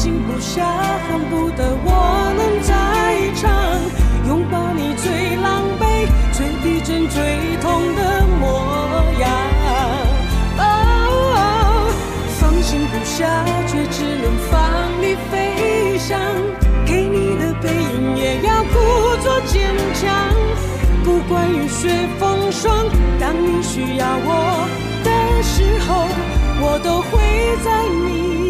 心不下，恨不得我能在场，拥抱你最狼狈、最逼真、最痛的模样。哦，放心不下，却只能放你飞翔。给你的背影也要故作坚强，不管雨雪风霜，当你需要我的时候，我都会在你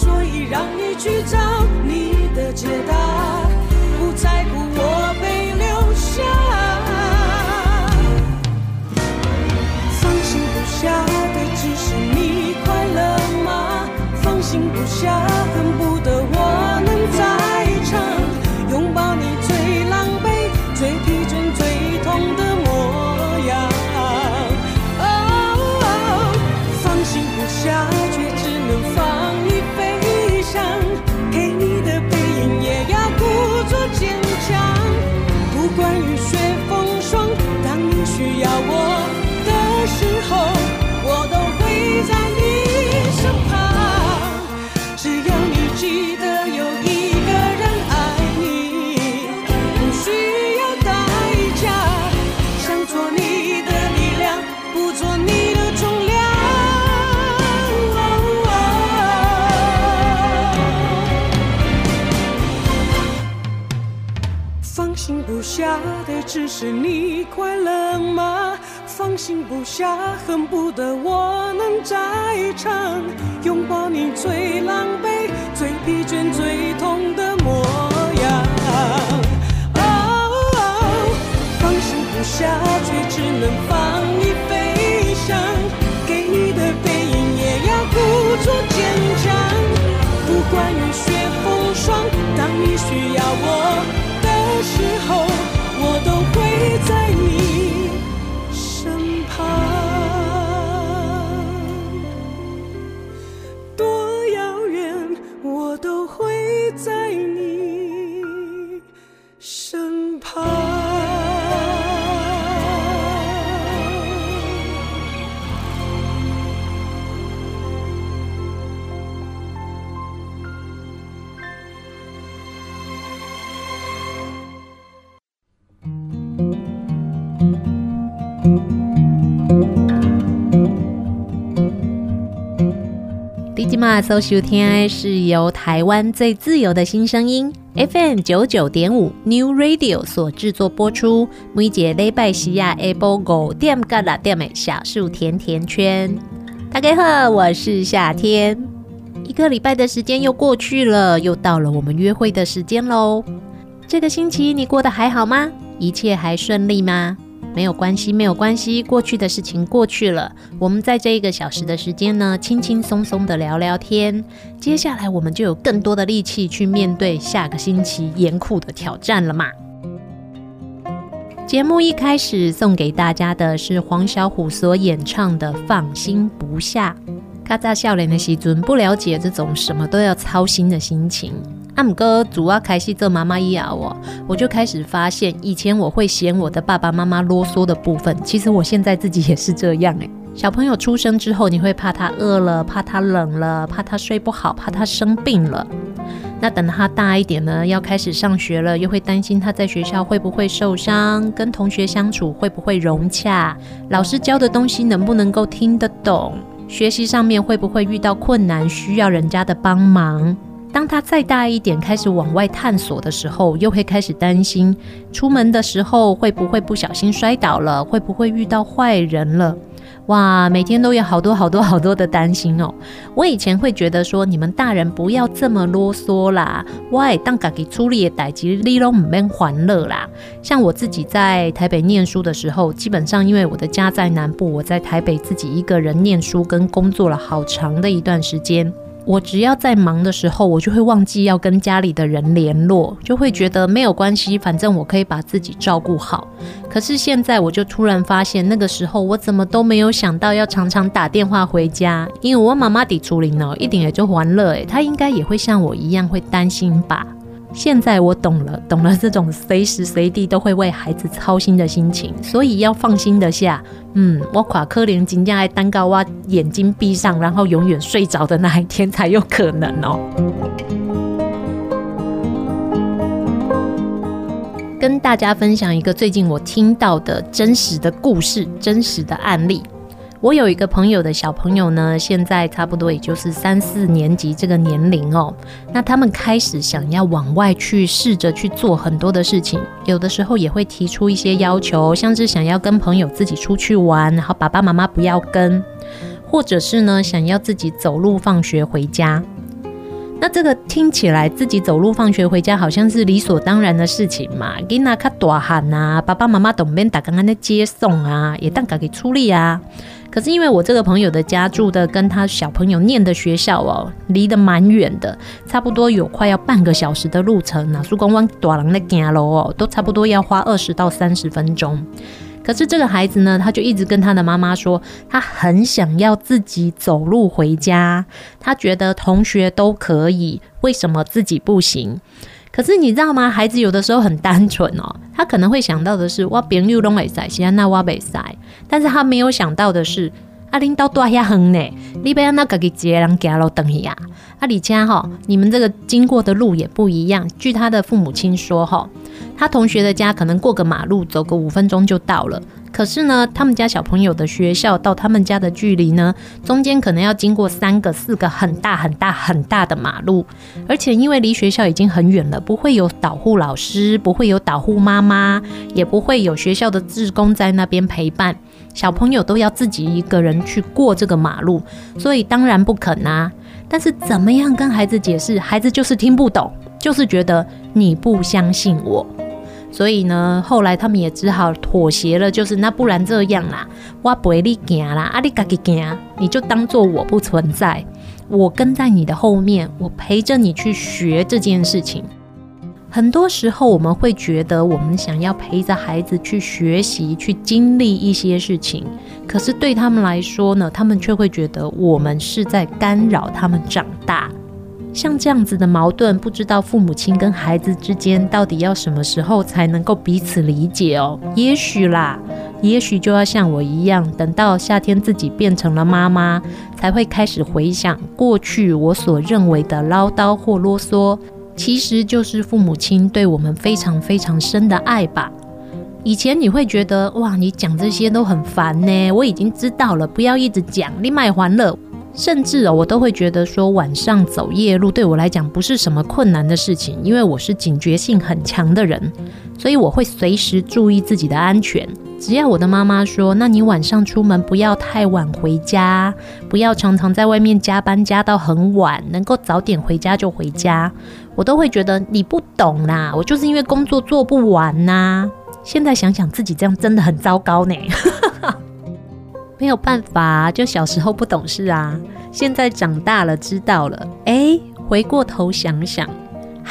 所以让你去找你的解答，不在乎我被留下。放心不下的只是你快乐吗？放心不下，我的只是你快乐吗？放心不下，恨不得我能在场，拥抱你最狼狈、最疲倦、最痛的模样。哦，放心不下，却只能放你飞翔，给你的背影也要故作坚强。不管雨雪风霜，当你需要我的时候。都会今嘛所收听的是由台湾最自由的新声音 FM 九九点五 New Radio 所制作播出。每节礼拜四呀下晡五点到六点的小树甜甜圈。大家好，我是夏天。一个礼拜的时间又过去了，又到了我们约会的时间喽。这个星期你过得还好吗？一切还顺利吗？没有关系，没有关系，过去的事情过去了。我们在这一个小时的时间呢，轻轻松松的聊聊天。接下来我们就有更多的力气去面对下个星期严酷的挑战了嘛。节目一开始送给大家的是黄小琥所演唱的《放心不下》。咔嚓笑脸的时阵，不了解这种什么都要操心的心情。阿姆哥主要开始做妈妈一咬我，我就开始发现，以前我会嫌我的爸爸妈妈啰嗦的部分，其实我现在自己也是这样诶。小朋友出生之后，你会怕他饿了，怕他冷了，怕他睡不好，怕他生病了。那等他大一点呢，要开始上学了，又会担心他在学校会不会受伤，跟同学相处会不会融洽，老师教的东西能不能够听得懂，学习上面会不会遇到困难，需要人家的帮忙。当他再大一点，开始往外探索的时候，又会开始担心，出门的时候会不会不小心摔倒了，会不会遇到坏人了？哇，每天都有好多好多好多的担心哦。我以前会觉得说，你们大人不要这么啰嗦啦，喂，当家己处理的代志，你都唔免烦恼啦。像我自己在台北念书的时候，基本上因为我的家在南部，我在台北自己一个人念书跟工作了好长的一段时间。我只要在忙的时候，我就会忘记要跟家里的人联络，就会觉得没有关系，反正我可以把自己照顾好。可是现在我就突然发现，那个时候我怎么都没有想到要常常打电话回家，因为我妈妈的处理呢，一点也就欢乐诶，她应该也会像我一样会担心吧。现在我懂了，懂了这种随时随地都会为孩子操心的心情，所以要放心的下。嗯，我垮可怜金家爱蛋糕，我眼睛闭上，然后永远睡着的那一天才有可能哦。跟大家分享一个最近我听到的真实的故事，真实的案例。我有一个朋友的小朋友呢，现在差不多也就是三四年级这个年龄哦。那他们开始想要往外去试着去做很多的事情，有的时候也会提出一些要求，像是想要跟朋友自己出去玩，然后爸爸妈妈不要跟，或者是呢想要自己走路放学回家。那这个听起来自己走路放学回家好像是理所当然的事情嘛，给那卡大汉啊，爸爸妈妈都免打刚刚的接送啊，也当家给出力啊。可是因为我这个朋友的家住的跟他小朋友念的学校哦，离得蛮远的，差不多有快要半个小时的路程呢。苏公湾大人的行路哦，都差不多要花二十到三十分钟。可是这个孩子呢，他就一直跟他的妈妈说，他很想要自己走路回家，他觉得同学都可以，为什么自己不行？可是你知道吗？孩子有的时候很单纯哦，他可能会想到的是哇，别人又都会塞，现在那我没塞。但是他没有想到的是，阿领导多遐远呢，你不要那个给别人家路等一下。阿里家哈，你们这个经过的路也不一样。据他的父母亲说哈，他同学的家可能过个马路，走个五分钟就到了。可是呢，他们家小朋友的学校到他们家的距离呢，中间可能要经过三个、四个很大、很大、很大的马路，而且因为离学校已经很远了，不会有导护老师，不会有导护妈妈，也不会有学校的志工在那边陪伴，小朋友都要自己一个人去过这个马路，所以当然不肯啊。但是怎么样跟孩子解释，孩子就是听不懂，就是觉得你不相信我。所以呢，后来他们也只好妥协了，就是那不然这样啦，我陪你行啦，啊你自己行，你就当做我不存在，我跟在你的后面，我陪着你去学这件事情。很多时候我们会觉得，我们想要陪着孩子去学习，去经历一些事情，可是对他们来说呢，他们却会觉得我们是在干扰他们长大。像这样子的矛盾，不知道父母亲跟孩子之间到底要什么时候才能够彼此理解哦？也许啦，也许就要像我一样，等到夏天自己变成了妈妈，才会开始回想过去我所认为的唠叨或啰嗦，其实就是父母亲对我们非常非常深的爱吧。以前你会觉得哇，你讲这些都很烦呢，我已经知道了，不要一直讲，你卖欢乐。甚至哦，我都会觉得说晚上走夜路对我来讲不是什么困难的事情，因为我是警觉性很强的人，所以我会随时注意自己的安全。只要我的妈妈说，那你晚上出门不要太晚回家，不要常常在外面加班加到很晚，能够早点回家就回家，我都会觉得你不懂啦，我就是因为工作做不完呐。现在想想自己这样真的很糟糕呢。没有办法，就小时候不懂事啊。现在长大了，知道了。哎，回过头想想，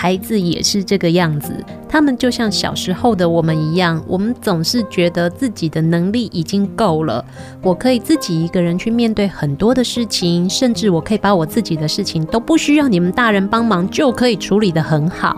孩子也是这个样子。他们就像小时候的我们一样，我们总是觉得自己的能力已经够了，我可以自己一个人去面对很多的事情，甚至我可以把我自己的事情都不需要你们大人帮忙，就可以处理得很好。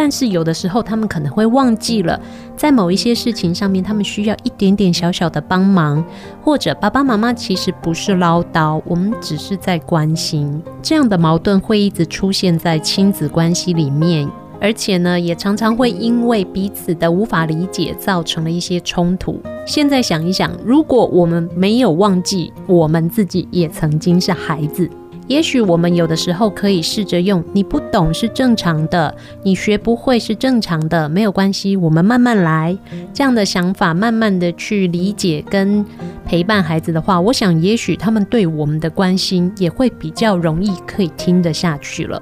但是有的时候，他们可能会忘记了，在某一些事情上面，他们需要一点点小小的帮忙，或者爸爸妈妈其实不是唠叨，我们只是在关心。这样的矛盾会一直出现在亲子关系里面，而且呢，也常常会因为彼此的无法理解，造成了一些冲突。现在想一想，如果我们没有忘记，我们自己也曾经是孩子。也许我们有的时候可以试着用“你不懂是正常的，你学不会是正常的，没有关系，我们慢慢来”这样的想法，慢慢的去理解跟陪伴孩子的话，我想也许他们对我们的关心也会比较容易可以听得下去了。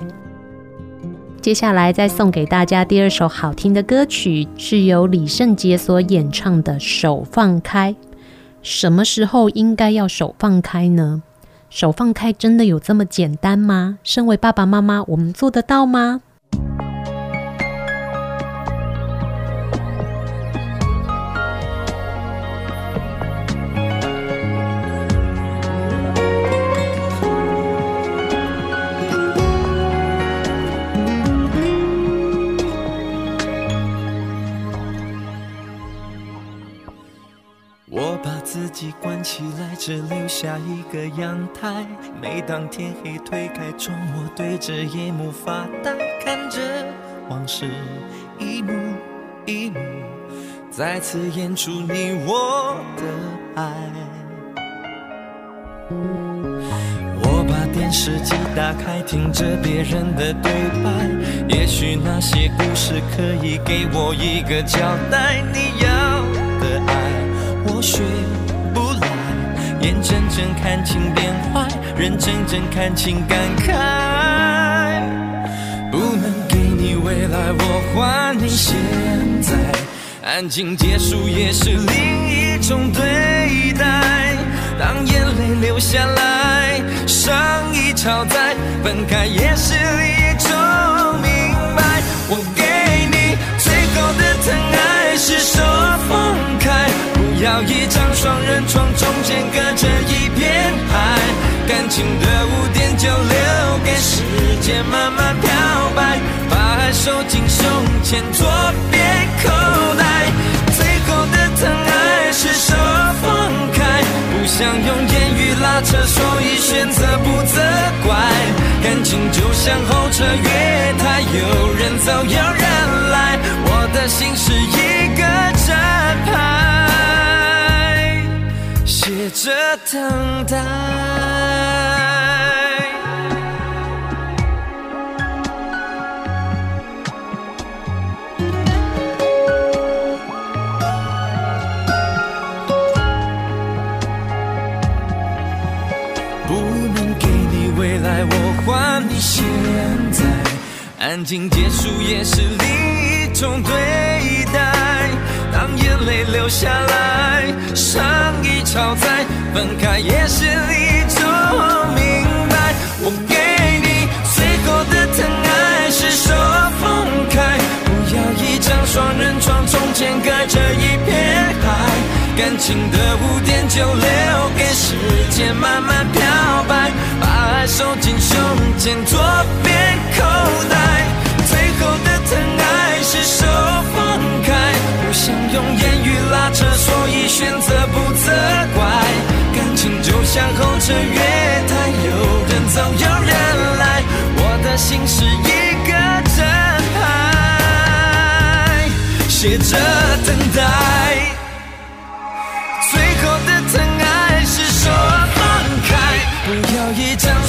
接下来再送给大家第二首好听的歌曲，是由李圣杰所演唱的《手放开》。什么时候应该要手放开呢？手放开真的有这么简单吗？身为爸爸妈妈，我们做得到吗？机关起来只留下一个阳台，每当天黑推开窗，我对着夜幕发呆，看着往事一幕一幕再次演出你我的爱。我把电视机打开，听着别人的对白，也许那些故事可以给我一个交代。你要眼睁睁看情变坏，人真正看情感慨。不能给你未来，我还你现在。安静结束也是另一种对待。当眼泪流下来，伤已超载，分开也是一种明白。我给你最后的疼爱是手放。要一张双人床，中间隔着一片海，感情的污点就留给时间慢慢漂白，把爱收进胸前左边口袋。最后的疼爱是手放，想用言语拉扯，所以选择不责怪。感情就像候车月台，有人走有人来，我的心是一个站牌。写着等待，感情结束也是另一种对待。当眼泪流下来，伤已超载，分开也是一种明白。我给你最后的疼爱是手放开，不要一张双人床，中间隔着一片海，感情的污点就留给时间慢慢漂白，把爱收进胸前左边口袋，用言语拉扯，所以选择不责怪。感情就像候车月台，有人走有人来，我的心是一个站牌，写着等待。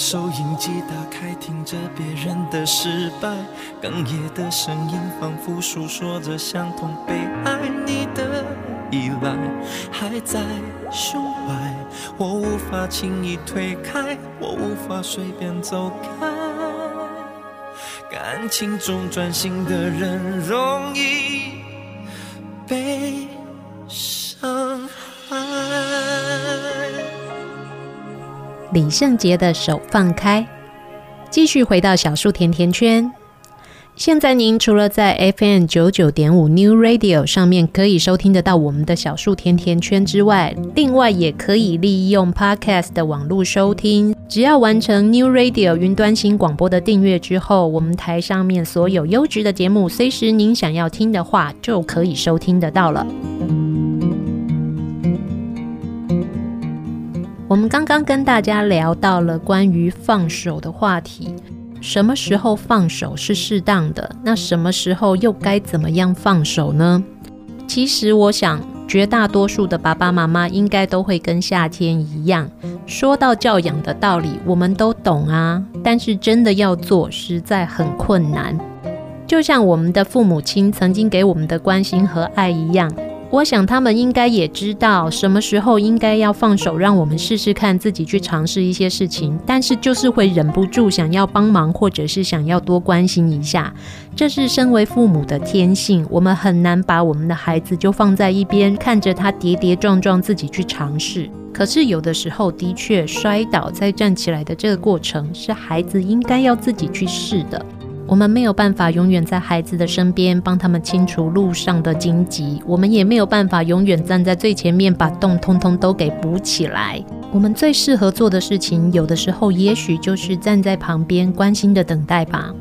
收音机打开，听着别人的失败，哽咽的声音仿佛诉说着相同被爱你的依赖，还在胸怀，我无法轻易推开，我无法随便走开，感情中专心的人容易被伤害。李圣杰的手放开，继续回到小树甜甜圈。现在您除了在 FM 九九点五 New Radio 上面可以收听得到我们的小树甜甜圈之外，另外也可以利用 Podcast 的网络收听。只要完成 New Radio 云端新广播的订阅之后，我们台上面所有优质的节目，随时您想要听的话，就可以收听得到了。我们刚刚跟大家聊到了关于放手的话题，什么时候放手是适当的？那什么时候又该怎么样放手呢？其实我想，绝大多数的爸爸妈妈应该都会跟夏天一样，说到教养的道理，我们都懂啊，但是真的要做，实在很困难。就像我们的父母亲曾经给我们的关心和爱一样。我想他们应该也知道什么时候应该要放手，让我们试试看自己去尝试一些事情，但是就是会忍不住想要帮忙，或者是想要多关心一下。这是身为父母的天性，我们很难把我们的孩子就放在一边，看着他跌跌撞撞自己去尝试。可是有的时候的确摔倒再站起来的这个过程，是孩子应该要自己去试的。我们没有办法永远在孩子的身边帮他们清除路上的荆棘，我们也没有办法永远站在最前面把洞通通都给补起来。我们最适合做的事情，有的时候也许就是站在旁边关心的等待吧。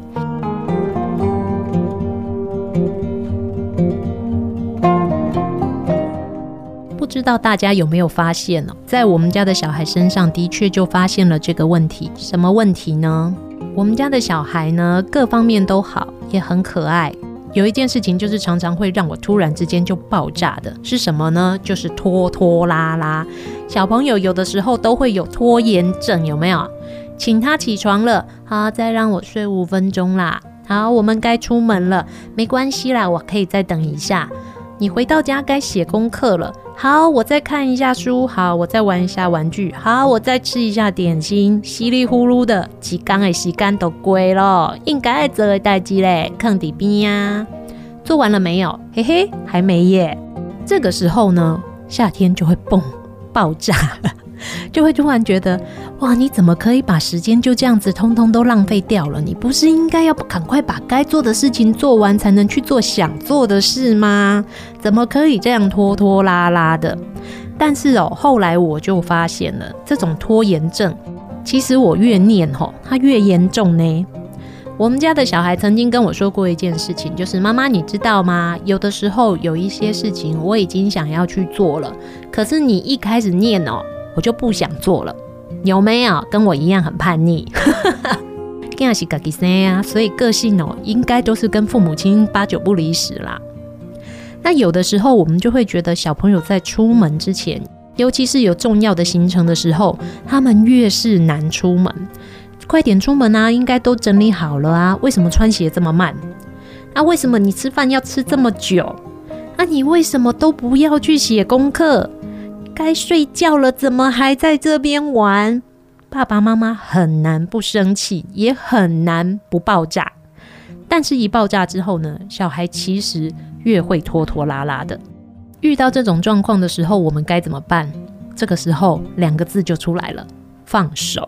不知道大家有没有发现呢？在我们家的小孩身上的确就发现了这个问题。什么问题呢？我们家的小孩呢，各方面都好，也很可爱。有一件事情就是常常会让我突然之间就爆炸的，是什么呢？就是拖拖拉拉。小朋友有的时候都会有拖延症，有没有？请他起床了，好，再让我睡五分钟啦。好，我们该出门了，没关系啦，我可以再等一下。你回到家该写功课了。好，我再看一下书。好，我再玩一下玩具。好，我再吃一下点心。稀里呼噜的几缸的时间都过了，应该做的代志嘞，坑底边呀。做完了没有？嘿嘿，还没耶。这个时候呢，夏天就会蹦爆炸了。就会突然觉得，哇，你怎么可以把时间就这样子通通都浪费掉了？你不是应该要赶快把该做的事情做完，才能去做想做的事吗？怎么可以这样拖拖拉拉的？但是哦，后来我就发现了，这种拖延症，其实我越念吼，它越严重呢。我们家的小孩曾经跟我说过一件事情，就是妈妈，你知道吗？有的时候有一些事情我已经想要去做了，可是你一开始念哦。我就不想做了，有没有跟我一样很叛逆？所以个性哦，应该都是跟父母亲八九不离十啦。那有的时候，我们就会觉得小朋友在出门之前，尤其是有重要的行程的时候，他们越是难出门，快点出门啊！应该都整理好了啊，为什么穿鞋这么慢？啊，为什么你吃饭要吃这么久？那、啊、你为什么都不要去写功课？该睡觉了，怎么还在这边玩？爸爸妈妈很难不生气，也很难不爆炸。但是，一爆炸之后呢，小孩其实越会拖拖拉拉的。遇到这种状况的时候，我们该怎么办？这个时候，两个字就出来了：放手。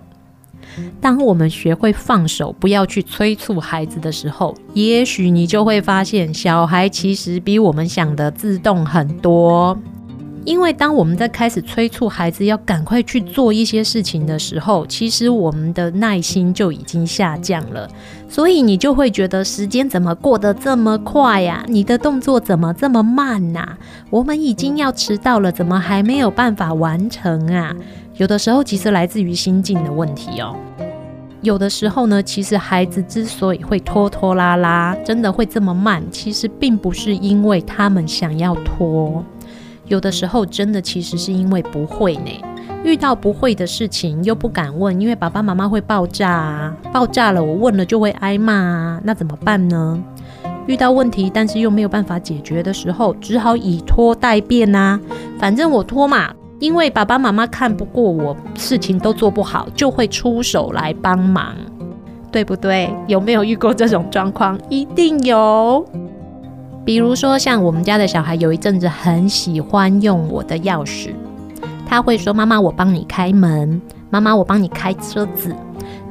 当我们学会放手，不要去催促孩子的时候，也许你就会发现，小孩其实比我们想的自动很多。因为当我们在开始催促孩子要赶快去做一些事情的时候，其实我们的耐心就已经下降了，所以你就会觉得时间怎么过得这么快呀？你的动作怎么这么慢呐？我们已经要迟到了，怎么还没有办法完成啊？有的时候其实来自于心境的问题哦。有的时候呢，其实孩子之所以会拖拖拉拉，真的会这么慢，其实并不是因为他们想要拖。有的时候真的其实是因为不会呢，遇到不会的事情又不敢问，因为爸爸妈妈会爆炸啊，爆炸了我问了就会挨骂啊，那怎么办呢？遇到问题但是又没有办法解决的时候，只好以拖代变啊，反正我拖嘛，因为爸爸妈妈看不过我，事情都做不好，就会出手来帮忙，对不对？有没有遇过这种状况？一定有。比如说，像我们家的小孩，有一阵子很喜欢用我的钥匙，他会说：“妈妈，我帮你开门。”“妈妈，我帮你开车子。”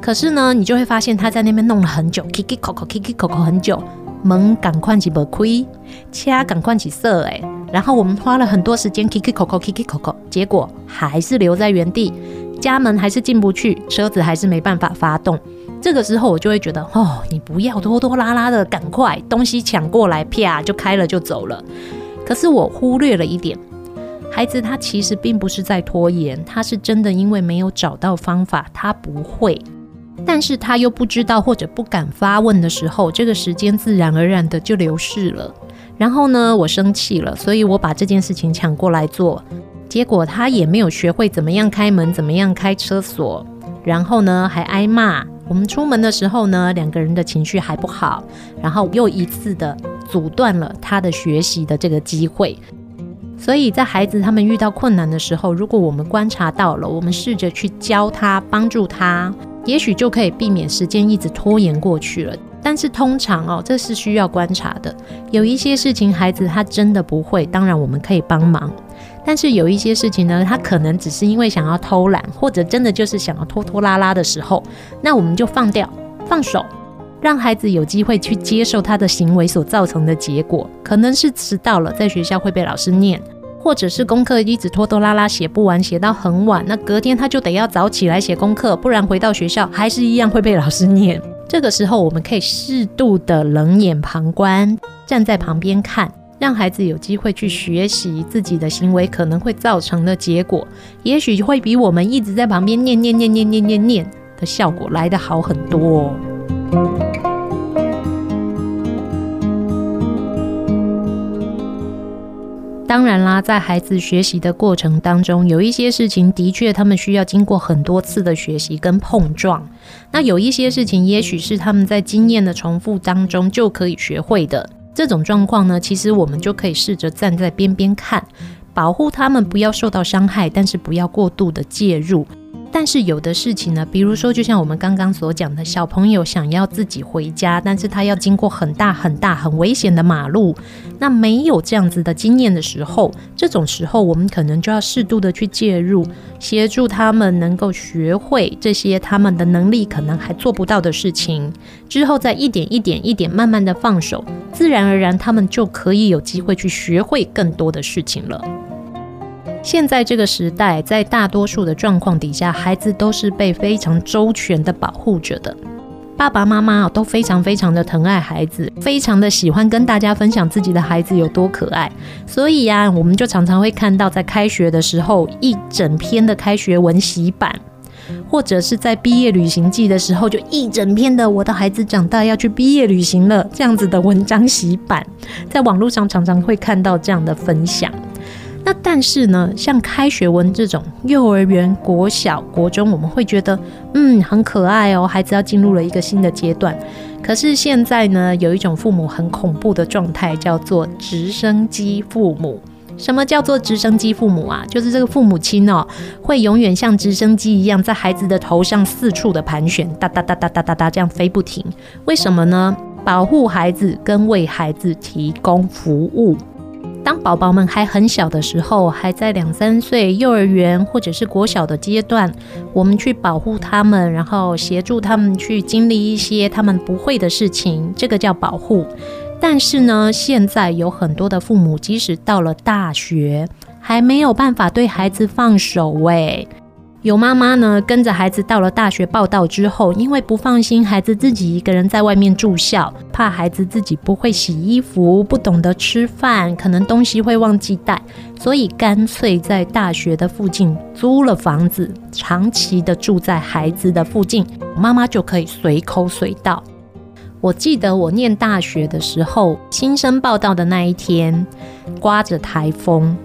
可是呢，你就会发现他在那边弄了很久，kiki 口口，kiki 口口很久，门赶快起不开，掐赶快起色哎，然后我们花了很多时间，kiki 口口，kiki 口口，结果还是留在原地，家门还是进不去，车子还是没办法发动。这个时候我就会觉得，哦，你不要拖拖拉拉的，赶快东西抢过来，啪就开了就走了。可是我忽略了一点，孩子他其实并不是在拖延，他是真的因为没有找到方法，他不会，但是他又不知道或者不敢发问的时候，这个时间自然而然的就流逝了。然后呢，我生气了，所以我把这件事情抢过来做，结果他也没有学会怎么样开门，怎么样开车锁，然后呢还挨骂。我们出门的时候呢，两个人的情绪还不好，然后又一次的阻断了他的学习的这个机会。所以在孩子他们遇到困难的时候，如果我们观察到了，我们试着去教他、帮助他，也许就可以避免时间一直拖延过去了。但是通常哦，这是需要观察的。有一些事情孩子他真的不会，当然我们可以帮忙。但是有一些事情呢，他可能只是因为想要偷懒，或者真的就是想要拖拖拉拉的时候，那我们就放掉、放手，让孩子有机会去接受他的行为所造成的结果，可能是迟到了，在学校会被老师念，或者是功课一直拖拖拉拉写不完，写到很晚，那隔天他就得要早起来写功课，不然回到学校还是一样会被老师念。这个时候，我们可以适度的冷眼旁观，站在旁边看。让孩子有机会去学习自己的行为可能会造成的结果，也许会比我们一直在旁边念念念念念念念的效果来得好很多。当然啦，在孩子学习的过程当中，有一些事情的确他们需要经过很多次的学习跟碰撞，那有一些事情也许是他们在经验的重复当中就可以学会的。这种状况呢，其实我们就可以试着站在边边看，保护他们不要受到伤害，但是不要过度的介入。但是有的事情呢，比如说，就像我们刚刚所讲的，小朋友想要自己回家，但是他要经过很大很大很危险的马路，那没有这样子的经验的时候，这种时候我们可能就要适度的去介入，协助他们能够学会这些他们的能力可能还做不到的事情，之后再一点一点一点慢慢的放手，自然而然他们就可以有机会去学会更多的事情了。现在这个时代，在大多数的状况底下，孩子都是被非常周全的保护着的。爸爸妈妈都非常非常的疼爱孩子，非常的喜欢跟大家分享自己的孩子有多可爱。所以呀，我们就常常会看到，在开学的时候，一整篇的开学文洗版，或者是在毕业旅行季的时候，就一整篇的“我的孩子长大要去毕业旅行了”这样子的文章洗版，在网络上常常会看到这样的分享。那但是呢，像开学文这种幼儿园、国小、国中，我们会觉得嗯很可爱哦，孩子要进入了一个新的阶段。可是现在呢，有一种父母很恐怖的状态，叫做直升机父母。什么叫做直升机父母啊？就是这个父母亲哦，会永远像直升机一样，在孩子的头上四处的盘旋，哒哒哒哒哒哒哒这样飞不停。为什么呢？保护孩子跟为孩子提供服务。当宝宝们还很小的时候，还在两三岁、幼儿园或者是国小的阶段，我们去保护他们，然后协助他们去经历一些他们不会的事情，这个叫保护。但是呢，现在有很多的父母，即使到了大学，还没有办法对孩子放手诶。有妈妈呢，跟着孩子到了大学报到之后，因为不放心孩子自己一个人在外面住校，怕孩子自己不会洗衣服、不懂得吃饭，可能东西会忘记带，所以干脆在大学的附近租了房子，长期的住在孩子的附近，妈妈就可以随口随到。我记得我念大学的时候，新生报到的那一天，刮着台风，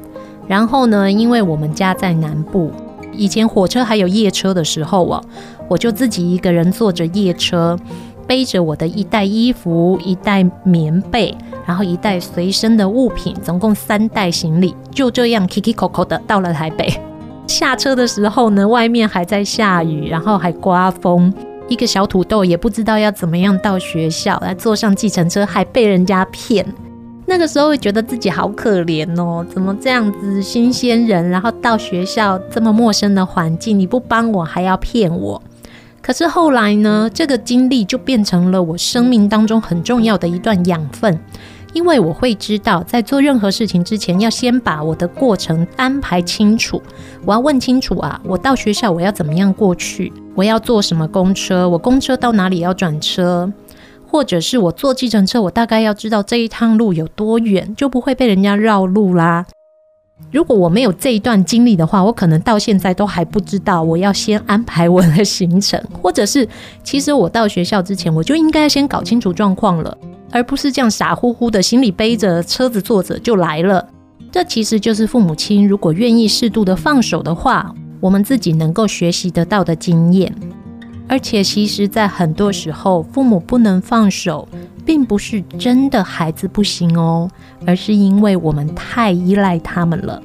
然后呢，因为我们家在南部。以前火车还有夜车的时候哦，我就自己一个人坐着夜车，背着我的一袋衣服、一袋棉被，然后一袋随身的物品，总共三袋行李，就这样 Kiki Coco 的到了台北。下车的时候呢，外面还在下雨，然后还刮风，一个小土豆也不知道要怎么样到学校，来坐上计程车还被人家骗。那个时候会觉得自己好可怜哦，怎么这样子新鲜人，然后到学校这么陌生的环境，你不帮我还要骗我？可是后来呢，这个经历就变成了我生命当中很重要的一段养分，因为我会知道，在做任何事情之前，要先把我的过程安排清楚。我要问清楚啊，我到学校我要怎么样过去？我要坐什么公车？我公车到哪里要转车？或者是我坐计程车，我大概要知道这一趟路有多远，就不会被人家绕路啦。如果我没有这一段经历的话，我可能到现在都还不知道我要先安排我的行程，或者是其实我到学校之前，我就应该先搞清楚状况了，而不是这样傻乎乎的行李背着，车子坐着就来了。这其实就是父母亲如果愿意适度的放手的话，我们自己能够学习得到的经验。而且，其实，在很多时候，父母不能放手，并不是真的孩子不行哦，而是因为我们太依赖他们了。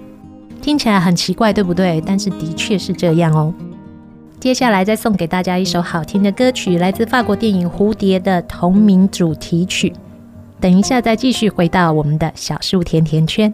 听起来很奇怪，对不对？但是的确是这样哦。接下来再送给大家一首好听的歌曲，来自法国电影《蝴蝶》的同名主题曲。等一下再继续回到我们的小树甜甜圈。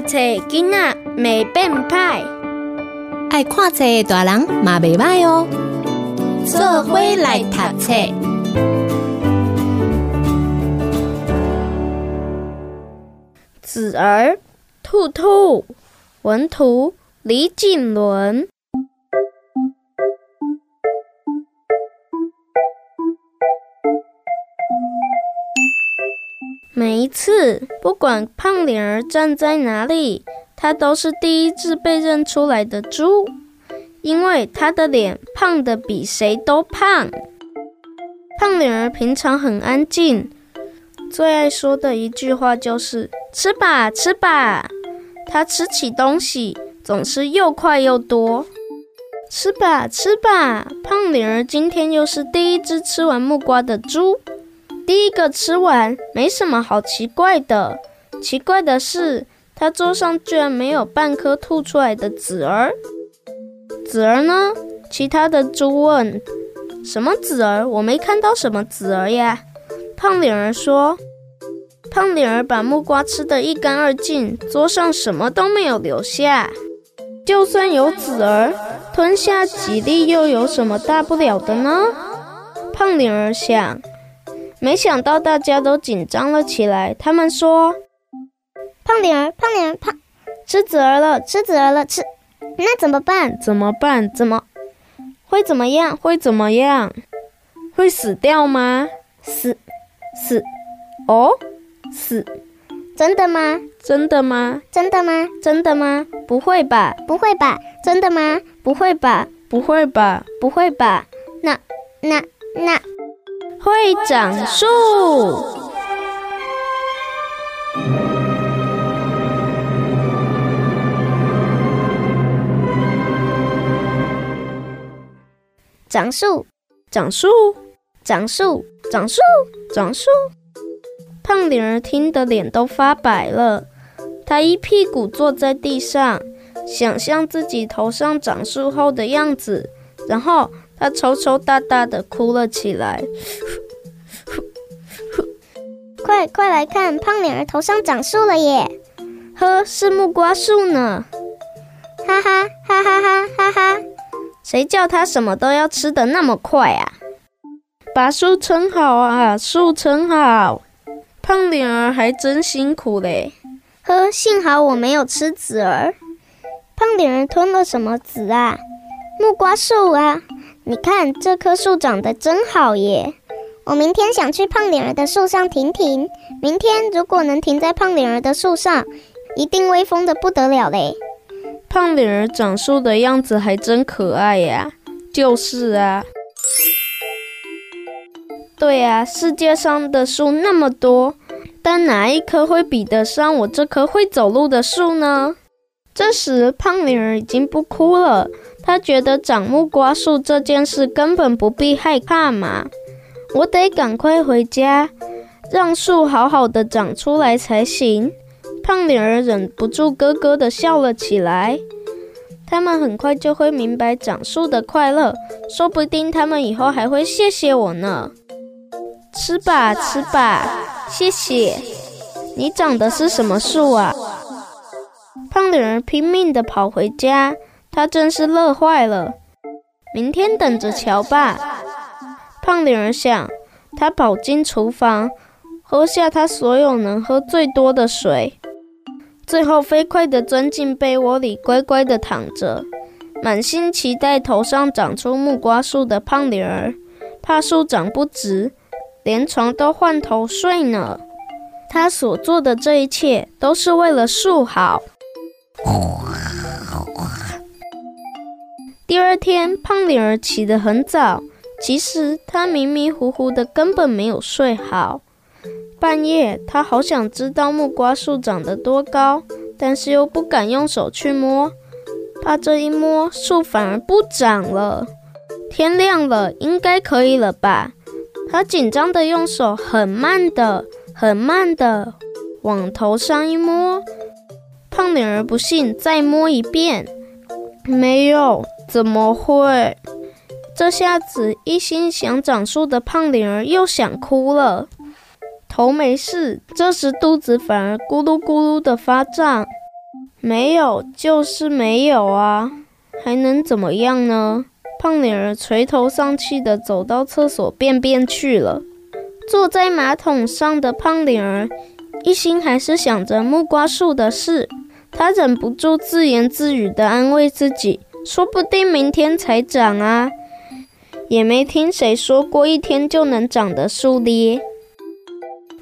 册囡仔袂变歹，爱看册的大人嘛袂歹哦。”做伙来读册。子儿兔兔，文图李锦伦。每一次，不管胖脸儿站在哪里，他都是第一只被认出来的猪。因为他的脸胖的比谁都胖。胖脸儿平常很安静，最爱说的一句话就是“吃吧，吃吧”。他吃起东西总是又快又多。吃吧，吃吧。胖脸儿今天又是第一只吃完木瓜的猪，第一个吃完，没什么好奇怪的。奇怪的是，他桌上居然没有半颗吐出来的籽儿。籽儿呢？其他的猪问：“什么籽儿？我没看到什么籽儿呀。”胖脸儿说：“胖脸儿把木瓜吃得一干二净，桌上什么都没有留下。就算有籽儿，吞下几粒又有什么大不了的呢？”胖脸儿想。没想到大家都紧张了起来。他们说：“胖脸儿，胖脸儿，胖，吃籽儿了，吃籽儿了，吃。”那怎么办？怎么办？怎么会怎么样？会怎么样？会死掉吗？死死哦，死！真的吗？真的吗？真的吗？真的吗？不会吧？不会吧？真的吗？不会吧？不会吧？不会吧？那那那会长树。长树，长树，长树，长树，长树。胖脸儿听得脸都发白了，他一屁股坐在地上，想象自己头上长树后的样子，然后他抽抽大大的哭了起来。快快来看，胖脸儿头上长树了耶！呵，是木瓜树呢。哈哈哈哈哈哈哈！谁叫他什么都要吃的那么快啊？把树撑好啊，树撑好。胖脸儿还真辛苦嘞。呵，幸好我没有吃籽儿。胖脸儿吞了什么籽啊？木瓜树啊，你看这棵树长得真好耶。我明天想去胖脸儿的树上停停。明天如果能停在胖脸儿的树上，一定威风的不得了嘞。胖脸儿长树的样子还真可爱呀！就是啊，对啊，世界上的树那么多，但哪一棵会比得上我这棵会走路的树呢？这时，胖脸儿已经不哭了，他觉得长木瓜树这件事根本不必害怕嘛。我得赶快回家，让树好好的长出来才行。胖脸儿忍不住咯咯地笑了起来。他们很快就会明白长树的快乐，说不定他们以后还会谢谢我呢。吃吧，吃吧，谢谢。你长的是什么树啊？胖脸儿拼命地跑回家，他真是乐坏了。明天等着瞧吧。胖女儿想，他跑进厨房，喝下他所有能喝最多的水。最后，飞快地钻进被窝里，乖乖地躺着，满心期待头上长出木瓜树的胖女儿，怕树长不直，连床都换头睡呢。他所做的这一切，都是为了树好。第二天，胖脸儿起得很早，其实他迷迷糊糊的，根本没有睡好。半夜，他好想知道木瓜树长得多高，但是又不敢用手去摸，怕这一摸树反而不长了。天亮了，应该可以了吧？他紧张的用手很慢的、很慢的往头上一摸。胖脸儿不信，再摸一遍，没有，怎么会？这下子一心想长树的胖脸儿又想哭了。头没事，这时肚子反而咕噜咕噜的发胀。没有，就是没有啊，还能怎么样呢？胖脸儿垂头丧气的走到厕所便便去了。坐在马桶上的胖脸儿一心还是想着木瓜树的事，他忍不住自言自语的安慰自己：说不定明天才长啊，也没听谁说过一天就能长的树咧。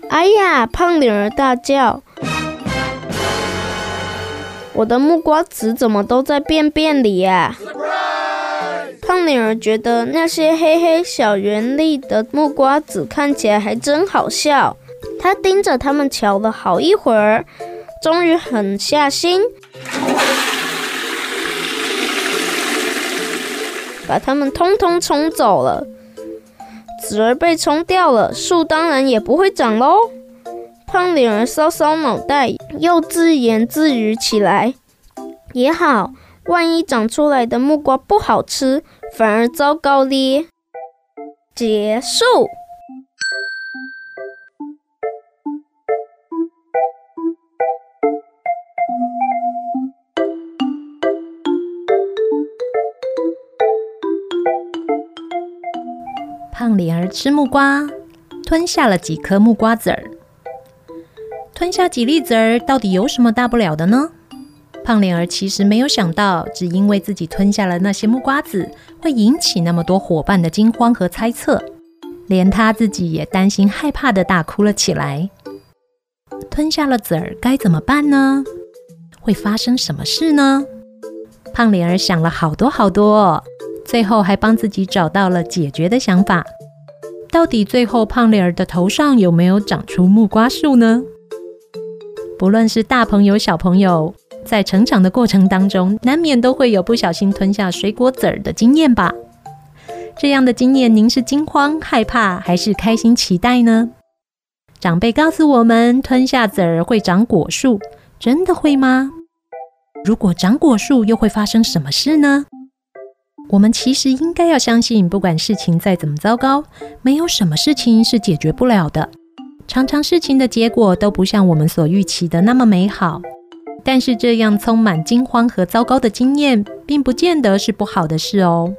哎呀！胖脸儿大叫：“我的木瓜籽怎么都在便便里呀？”胖脸儿觉得那些黑黑小圆粒的木瓜籽看起来还真好笑，他盯着它们瞧了好一会儿，终于狠下心，把它们通通冲走了。籽儿被冲掉了，树当然也不会长喽。胖脸儿搔搔脑袋，又自言自语起来：“也好，万一长出来的木瓜不好吃，反而糟糕咧。”结束。胖脸儿吃木瓜，吞下了几颗木瓜籽儿。吞下几粒籽儿，到底有什么大不了的呢？胖脸儿其实没有想到，只因为自己吞下了那些木瓜籽，会引起那么多伙伴的惊慌和猜测，连他自己也担心害怕的大哭了起来。吞下了籽儿该怎么办呢？会发生什么事呢？胖脸儿想了好多好多。最后还帮自己找到了解决的想法。到底最后胖脸儿的头上有没有长出木瓜树呢？不论是大朋友小朋友，在成长的过程当中，难免都会有不小心吞下水果籽儿的经验吧？这样的经验，您是惊慌害怕，还是开心期待呢？长辈告诉我们，吞下籽儿会长果树，真的会吗？如果长果树，又会发生什么事呢？我们其实应该要相信，不管事情再怎么糟糕，没有什么事情是解决不了的。常常事情的结果都不像我们所预期的那么美好。但是这样充满惊慌和糟糕的经验，并不见得是不好的事哦。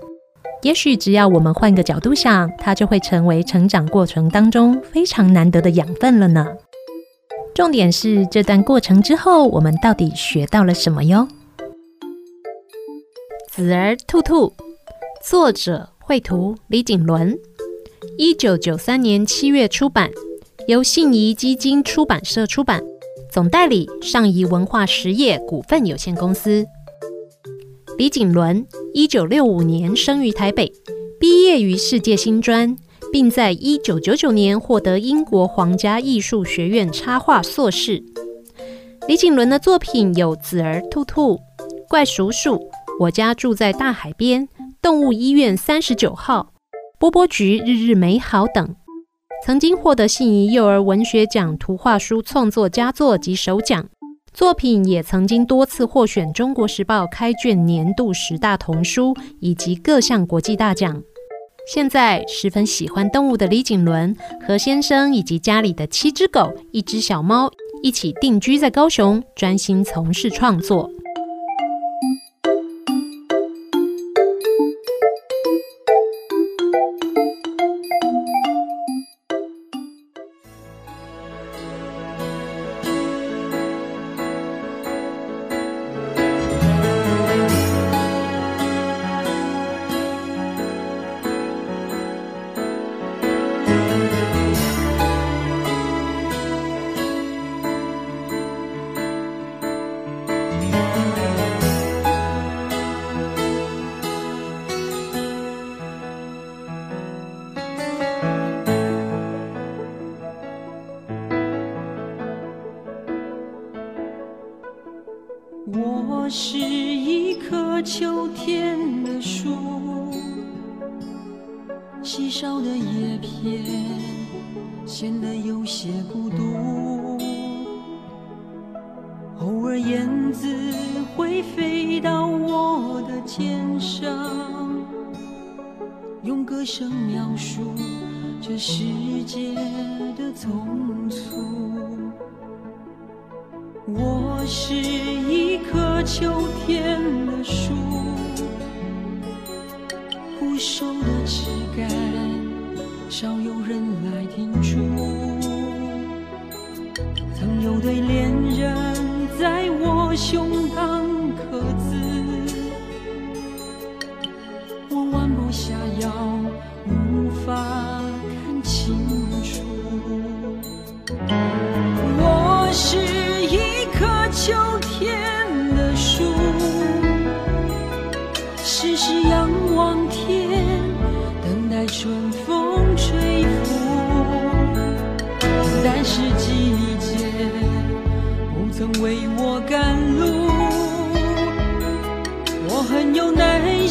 也许只要我们换个角度想，它就会成为成长过程当中非常难得的养分了呢。重点是这段过程之后，我们到底学到了什么哟？籽儿兔兔，作者绘图李景伦，一九九三年七月出版，由信谊基金出版社出版，总代理上谊文化实业股份有限公司。李景伦，一九六五年生于台北，毕业于世界新专，并在一九九九年获得英国皇家艺术学院插画硕士。李景伦的作品有《籽儿兔兔》《怪叔叔》。我家住在大海边，动物医院三十九号，波波菊日日美好等，曾经获得信谊幼儿文学奖图画书创作佳作及首奖，作品也曾经多次获选《中国时报》开卷年度十大童书以及各项国际大奖。现在十分喜欢动物的李景伦和先生以及家里的七只狗、一只小猫一起定居在高雄，专心从事创作。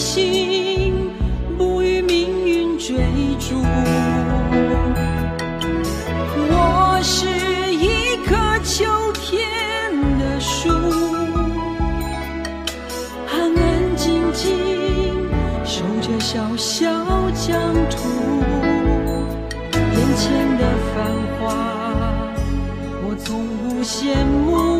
心不与命运追逐我是一棵秋天的树。安安静静守着小小疆土眼前的繁华我从不羡慕。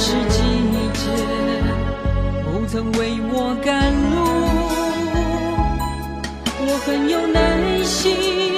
是季节不曾为我赶路我很有耐心。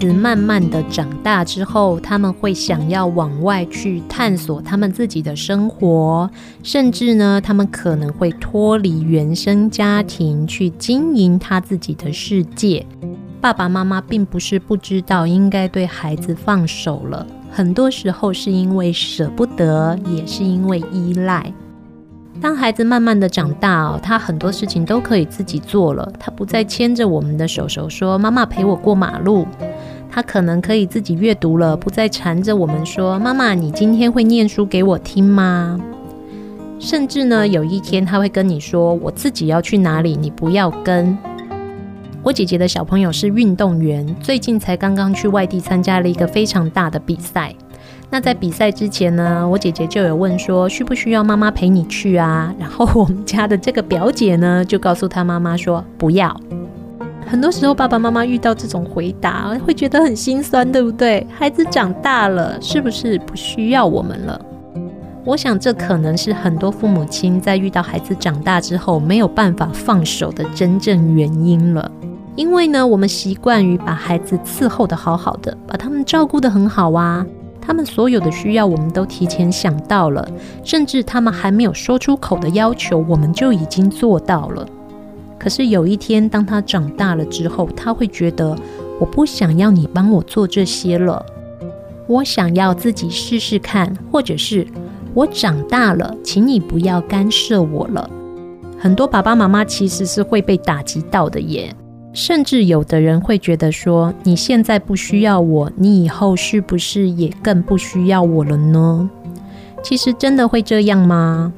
子慢慢的长大之后，他们会想要往外去探索他们自己的生活，甚至呢，他们可能会脱离原生家庭去经营他自己的世界。爸爸妈妈并不是不知道应该对孩子放手了，很多时候是因为舍不得，也是因为依赖。当孩子慢慢的长大哦，他很多事情都可以自己做了，他不再牵着我们的手手说：“妈妈陪我过马路。”他可能可以自己阅读了，不再缠着我们说：“妈妈，你今天会念书给我听吗？”甚至呢，有一天他会跟你说：“我自己要去哪里，你不要跟。”我姐姐的小朋友是运动员，最近才刚刚去外地参加了一个非常大的比赛。那在比赛之前呢，我姐姐就有问说：“需不需要妈妈陪你去啊？”然后我们家的这个表姐呢，就告诉她妈妈说：“不要。”很多时候，爸爸妈妈遇到这种回答，会觉得很心酸，对不对？孩子长大了，是不是不需要我们了？我想，这可能是很多父母亲在遇到孩子长大之后没有办法放手的真正原因了。因为呢，我们习惯于把孩子伺候得好好的，把他们照顾得很好啊，他们所有的需要我们都提前想到了，甚至他们还没有说出口的要求，我们就已经做到了。可是有一天，当他长大了之后，他会觉得，我不想要你帮我做这些了，我想要自己试试看，或者是。我长大了，请你不要干涉我了。很多爸爸妈妈其实是会被打击到的耶，甚至有的人会觉得说：“你现在不需要我，你以后是不是也更不需要我了呢？”其实真的会这样吗？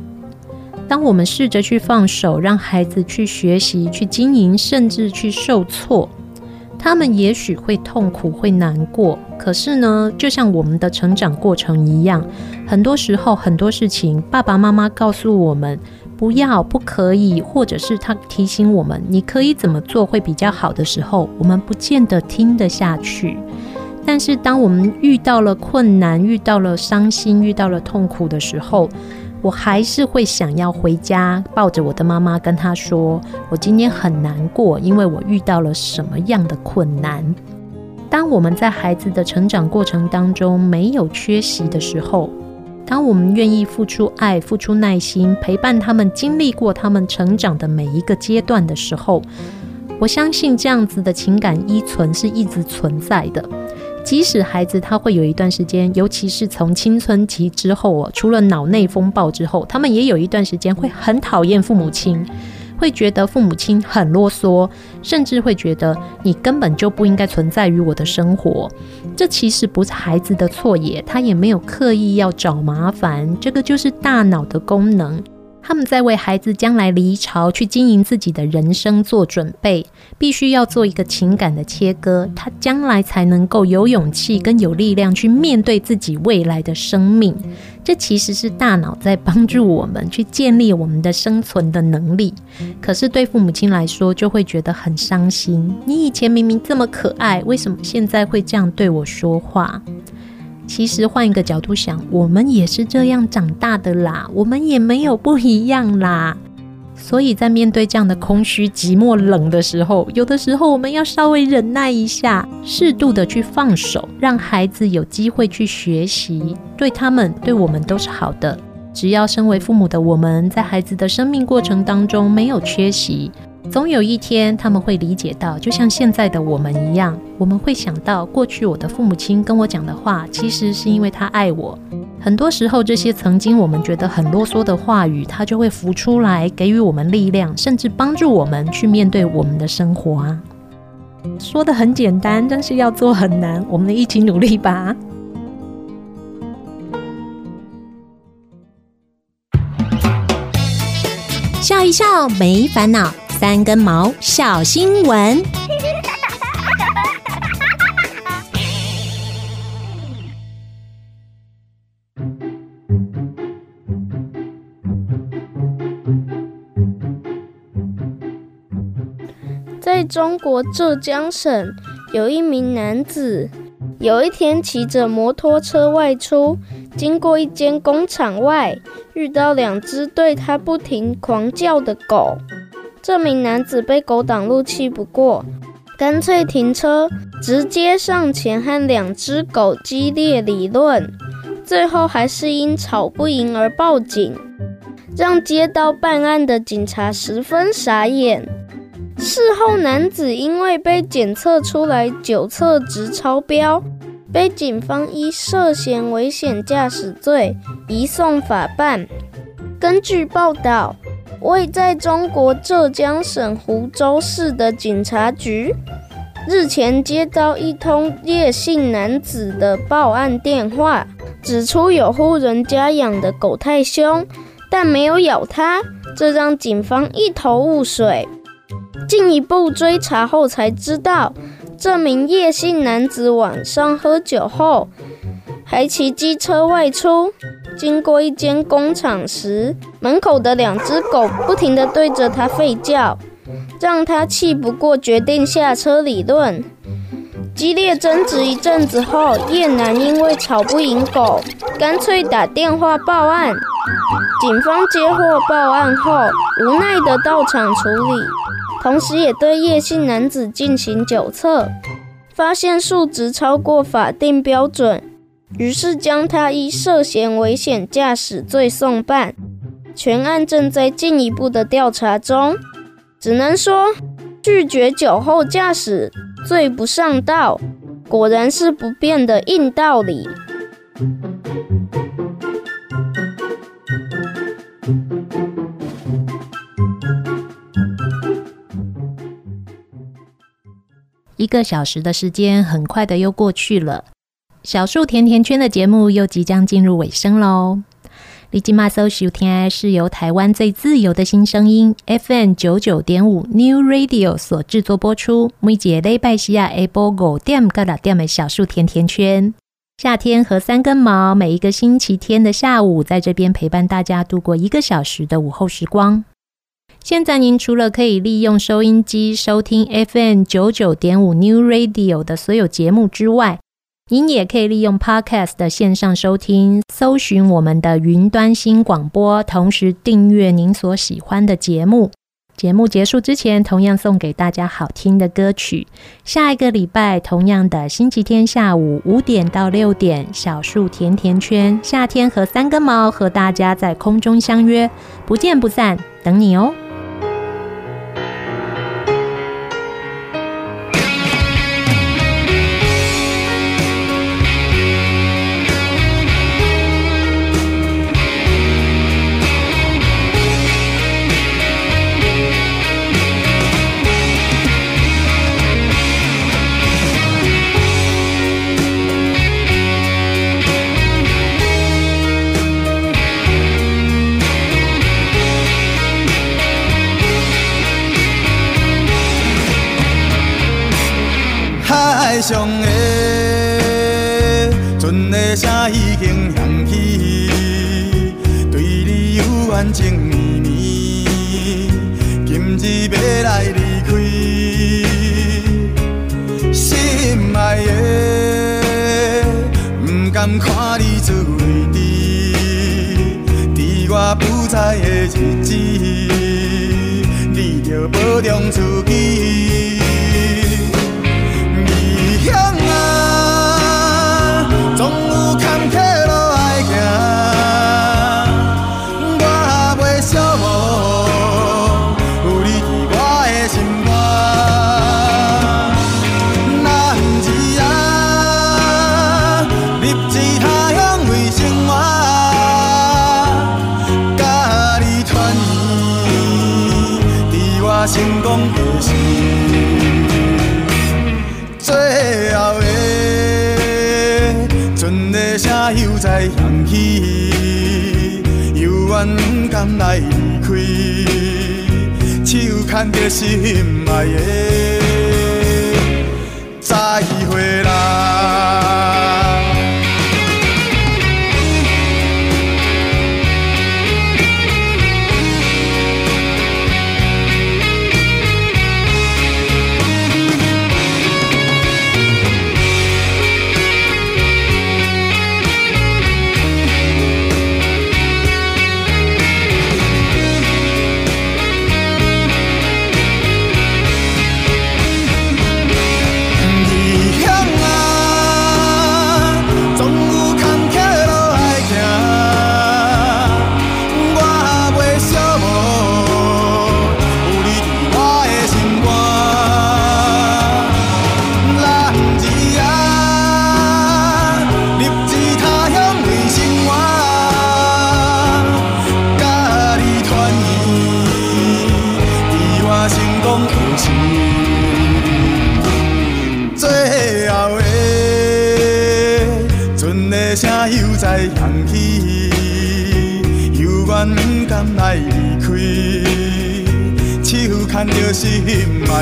当我们试着去放手，让孩子去学习、去经营，甚至去受挫。他们也许会痛苦，会难过，可是呢，就像我们的成长过程一样，很多时候很多事情，爸爸妈妈告诉我们不要、不可以，或者是他提醒我们你可以怎么做会比较好的时候，我们不见得听得下去。但是当我们遇到了困难、遇到了伤心、遇到了痛苦的时候，我还是会想要回家，抱着我的妈妈，跟她说：“我今天很难过，因为我遇到了什么样的困难。”当我们在孩子的成长过程当中没有缺席的时候，当我们愿意付出爱、付出耐心，陪伴他们经历过他们成长的每一个阶段的时候，我相信这样子的情感依存是一直存在的。即使孩子他会有一段时间，尤其是从青春期之后哦，除了脑内风暴之后，他们也有一段时间会很讨厌父母亲，会觉得父母亲很啰嗦，甚至会觉得你根本就不应该存在于我的生活。这其实不是孩子的错也，他也没有刻意要找麻烦，这个就是大脑的功能。他们在为孩子将来离巢去经营自己的人生做准备，必须要做一个情感的切割，他将来才能够有勇气跟有力量去面对自己未来的生命。这其实是大脑在帮助我们去建立我们的生存的能力。可是对父母亲来说，就会觉得很伤心。你以前明明这么可爱，为什么现在会这样对我说话？其实换一个角度想，我们也是这样长大的啦，我们也没有不一样啦。所以在面对这样的空虚、寂寞、冷的时候，有的时候我们要稍微忍耐一下，适度的去放手，让孩子有机会去学习，对他们、对我们都是好的。只要身为父母的我们在孩子的生命过程当中没有缺席。总有一天，他们会理解到，就像现在的我们一样，我们会想到过去我的父母亲跟我讲的话，其实是因为他爱我。很多时候，这些曾经我们觉得很啰嗦的话语，他就会浮出来，给予我们力量，甚至帮助我们去面对我们的生活啊。说得很简单，但是要做很难，我们一起努力吧。笑一笑，没烦恼。三根毛小新闻，在中国浙江省，有一名男子，有一天骑着摩托车外出，经过一间工厂外，遇到两只对他不停狂叫的狗。这名男子被狗挡路，气不过，干脆停车，直接上前和两只狗激烈理论，最后还是因吵不赢而报警，让接到办案的警察十分傻眼。事后，男子因为被检测出来酒测值超标，被警方依涉嫌危险驾驶罪移送法办。根据报道。位在中国浙江省湖州市的警察局日前接到一通叶姓男子的报案电话，指出有户人家养的狗太凶，但没有咬他，这让警方一头雾水。进一步追查后才知道，这名叶姓男子晚上喝酒后，还骑机车外出，经过一间工厂时，门口的两只狗不停地对着他吠叫，让他气不过，决定下车理论。激烈争执一阵子后，叶男因为吵不赢狗，干脆打电话报案。警方接获报案后，无奈地到场处理，同时也对叶姓男子进行酒测，发现数值超过法定标准，于是将他以涉嫌危险驾驶罪送办。全案正在进一步的调查中，只能说拒绝酒后驾驶。罪不上道，果然是不变的硬道理。一个小时的时间很快的又过去了，小树甜甜圈的节目又即将进入尾声喽。你今麦收听是由台湾最自由的新声音 FM 九九点五 New Radio 所制作播出。每节礼拜四下下播五点到六点的小树甜甜圈，夏天和三根毛，每一个星期天的下午，在这边陪伴大家度过一个小时的午后时光。现在您除了可以利用收音机收听 FM 九九点五 New Radio 的所有节目之外，您也可以利用 Podcast 的线上收听，搜寻我们的云端新广播，同时订阅您所喜欢的节目。节目结束之前，同样送给大家好听的歌曲。下一个礼拜，同样的星期天下午五点到六点，小树甜甜圈，夏天和三根毛和大家在空中相约，不见不散，等你哦。来离开，手牵着心爱的，再会啦。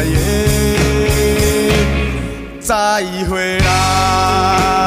耶再回来